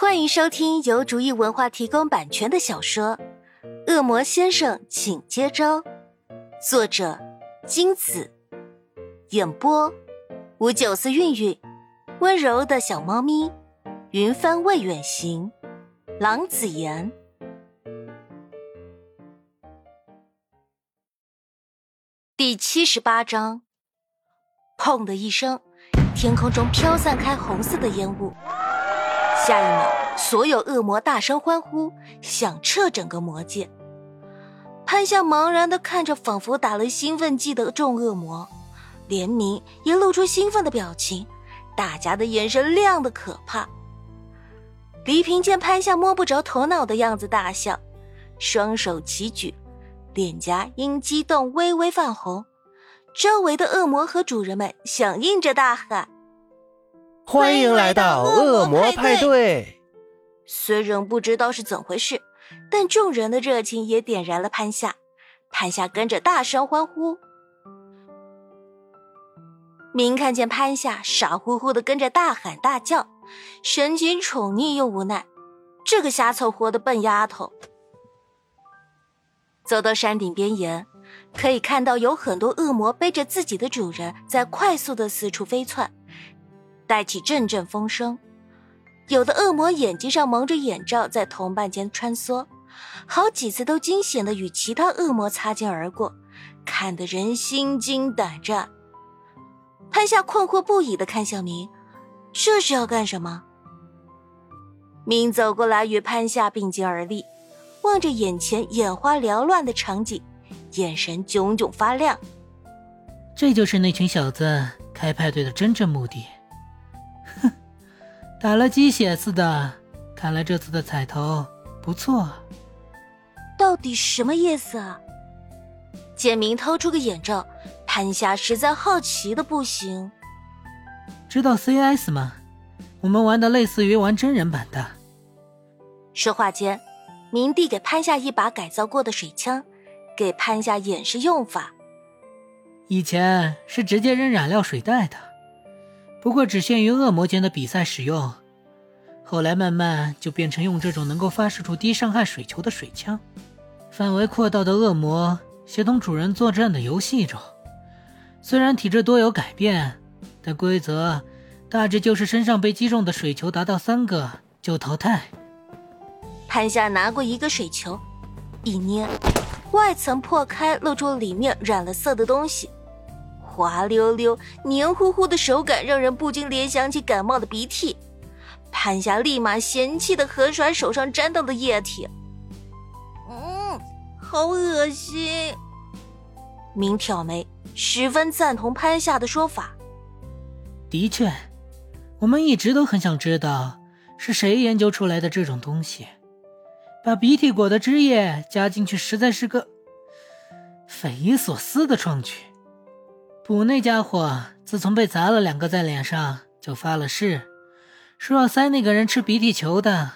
欢迎收听由竹意文化提供版权的小说《恶魔先生，请接招》，作者金子，演播五九四韵韵，温柔的小猫咪，云帆未远行，郎子言。第七十八章，砰的一声，天空中飘散开红色的烟雾。下一秒，所有恶魔大声欢呼，响彻整个魔界。潘夏茫然的看着仿佛打了兴奋剂的众恶魔，连明也露出兴奋的表情，大家的眼神亮的可怕。黎平见潘夏摸不着头脑的样子，大笑，双手齐举，脸颊因激动微微泛红。周围的恶魔和主人们响应着大喊。欢迎来到恶魔派对。虽然不知道是怎回事，但众人的热情也点燃了潘夏。潘夏跟着大声欢呼。明看见潘夏傻乎乎的跟着大喊大叫，神情宠溺又无奈。这个瞎凑合的笨丫头。走到山顶边沿，可以看到有很多恶魔背着自己的主人在快速的四处飞窜。带起阵阵风声，有的恶魔眼睛上蒙着眼罩，在同伴间穿梭，好几次都惊险的与其他恶魔擦肩而过，看得人心惊胆战。潘夏困惑不已的看向明，这是要干什么？明走过来与潘夏并肩而立，望着眼前眼花缭乱的场景，眼神炯炯发亮。这就是那群小子开派对的真正目的。打了鸡血似的，看来这次的彩头不错。到底什么意思啊？简明掏出个眼罩，潘夏实在好奇的不行。知道 CS 吗？我们玩的类似于玩真人版的。说话间，明帝给潘夏一把改造过的水枪，给潘夏演示用法。以前是直接扔染料水袋的。不过只限于恶魔间的比赛使用，后来慢慢就变成用这种能够发射出低伤害水球的水枪，范围扩大的恶魔协同主人作战的游戏中。虽然体质多有改变，但规则大致就是身上被击中的水球达到三个就淘汰。潘夏拿过一个水球，一捏，外层破开，露出里面染了色的东西。滑溜溜、黏糊糊的手感让人不禁联想起感冒的鼻涕。潘夏立马嫌弃的狠甩手上沾到的液体，嗯，好恶心。明挑眉，十分赞同潘夏的说法。的确，我们一直都很想知道是谁研究出来的这种东西。把鼻涕果的汁液加进去，实在是个匪夷所思的创举。补那家伙自从被砸了两个在脸上，就发了誓，说要塞那个人吃鼻涕球的。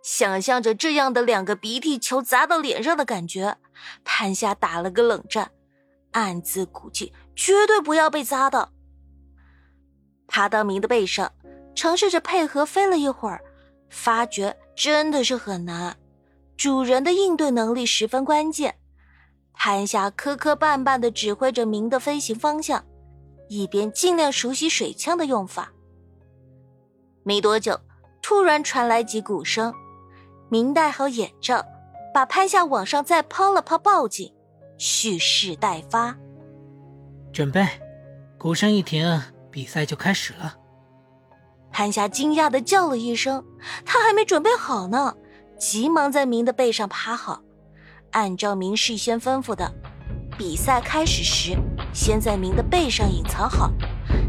想象着这样的两个鼻涕球砸到脸上的感觉，潘夏打了个冷战，暗自估计绝对不要被砸到。爬到明的背上，尝试着配合飞了一会儿，发觉真的是很难。主人的应对能力十分关键。潘夏磕磕绊绊地指挥着明的飞行方向，一边尽量熟悉水枪的用法。没多久，突然传来几鼓声，明戴好眼罩，把潘夏往上再抛了抛，报警，蓄势待发。准备，鼓声一停，比赛就开始了。潘夏惊讶地叫了一声，他还没准备好呢，急忙在明的背上趴好。按照明事先吩咐的，比赛开始时，先在明的背上隐藏好。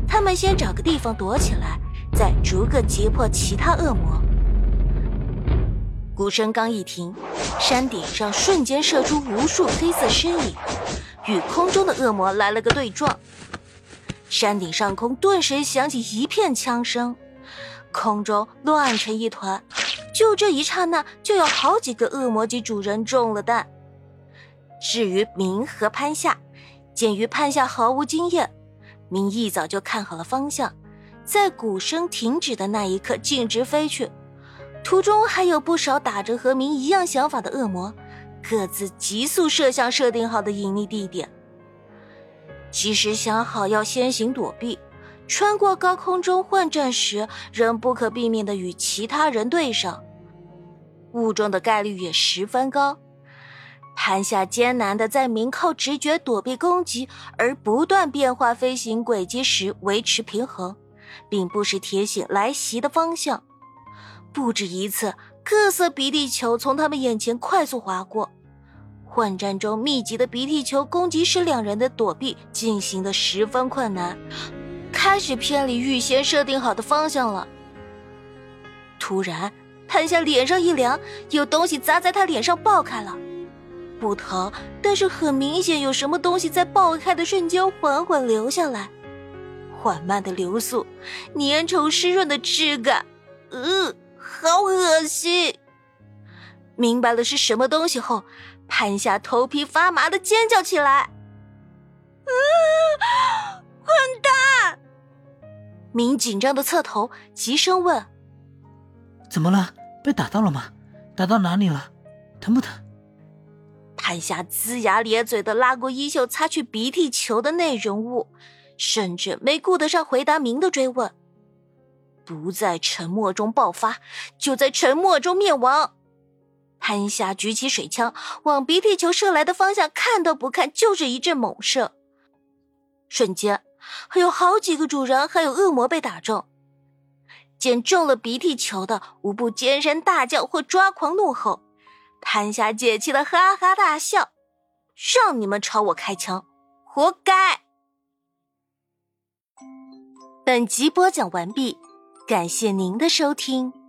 他们先找个地方躲起来，再逐个击破其他恶魔。鼓声刚一停，山顶上瞬间射出无数黑色身影，与空中的恶魔来了个对撞。山顶上空顿时响起一片枪声，空中乱成一团。就这一刹那，就有好几个恶魔级主人中了弹。至于明和潘夏，鉴于潘夏毫无经验，明一早就看好了方向，在鼓声停止的那一刻径直飞去，途中还有不少打着和明一样想法的恶魔，各自急速射向设定好的隐匿地点。即使想好要先行躲避，穿过高空中混战时，仍不可避免的与其他人对上，误中的概率也十分高。潘夏艰难的在明靠直觉躲避攻击而不断变化飞行轨迹时维持平衡，并不时提醒来袭的方向。不止一次，各色鼻涕球从他们眼前快速划过。混战中密集的鼻涕球攻击使两人的躲避进行的十分困难，开始偏离预先设定好的方向了。突然，潘夏脸上一凉，有东西砸在他脸上爆开了。不疼，但是很明显有什么东西在爆开的瞬间缓缓流下来，缓慢的流速，粘稠湿润的质感，呃，好恶心！明白了是什么东西后，潘夏头皮发麻的尖叫起来，啊！混蛋！明紧张的侧头，急声问：“怎么了？被打到了吗？打到哪里了？疼不疼？”潘夏龇牙咧嘴的拉过衣袖，擦去鼻涕球的内容物，甚至没顾得上回答明的追问。不在沉默中爆发，就在沉默中灭亡。潘夏举起水枪，往鼻涕球射来的方向看都不看，就是一阵猛射。瞬间，还有好几个主人还有恶魔被打中。见中了鼻涕球的，无不尖声大叫或抓狂怒吼。潘霞解气的哈哈大笑，让你们朝我开枪，活该！本集播讲完毕，感谢您的收听。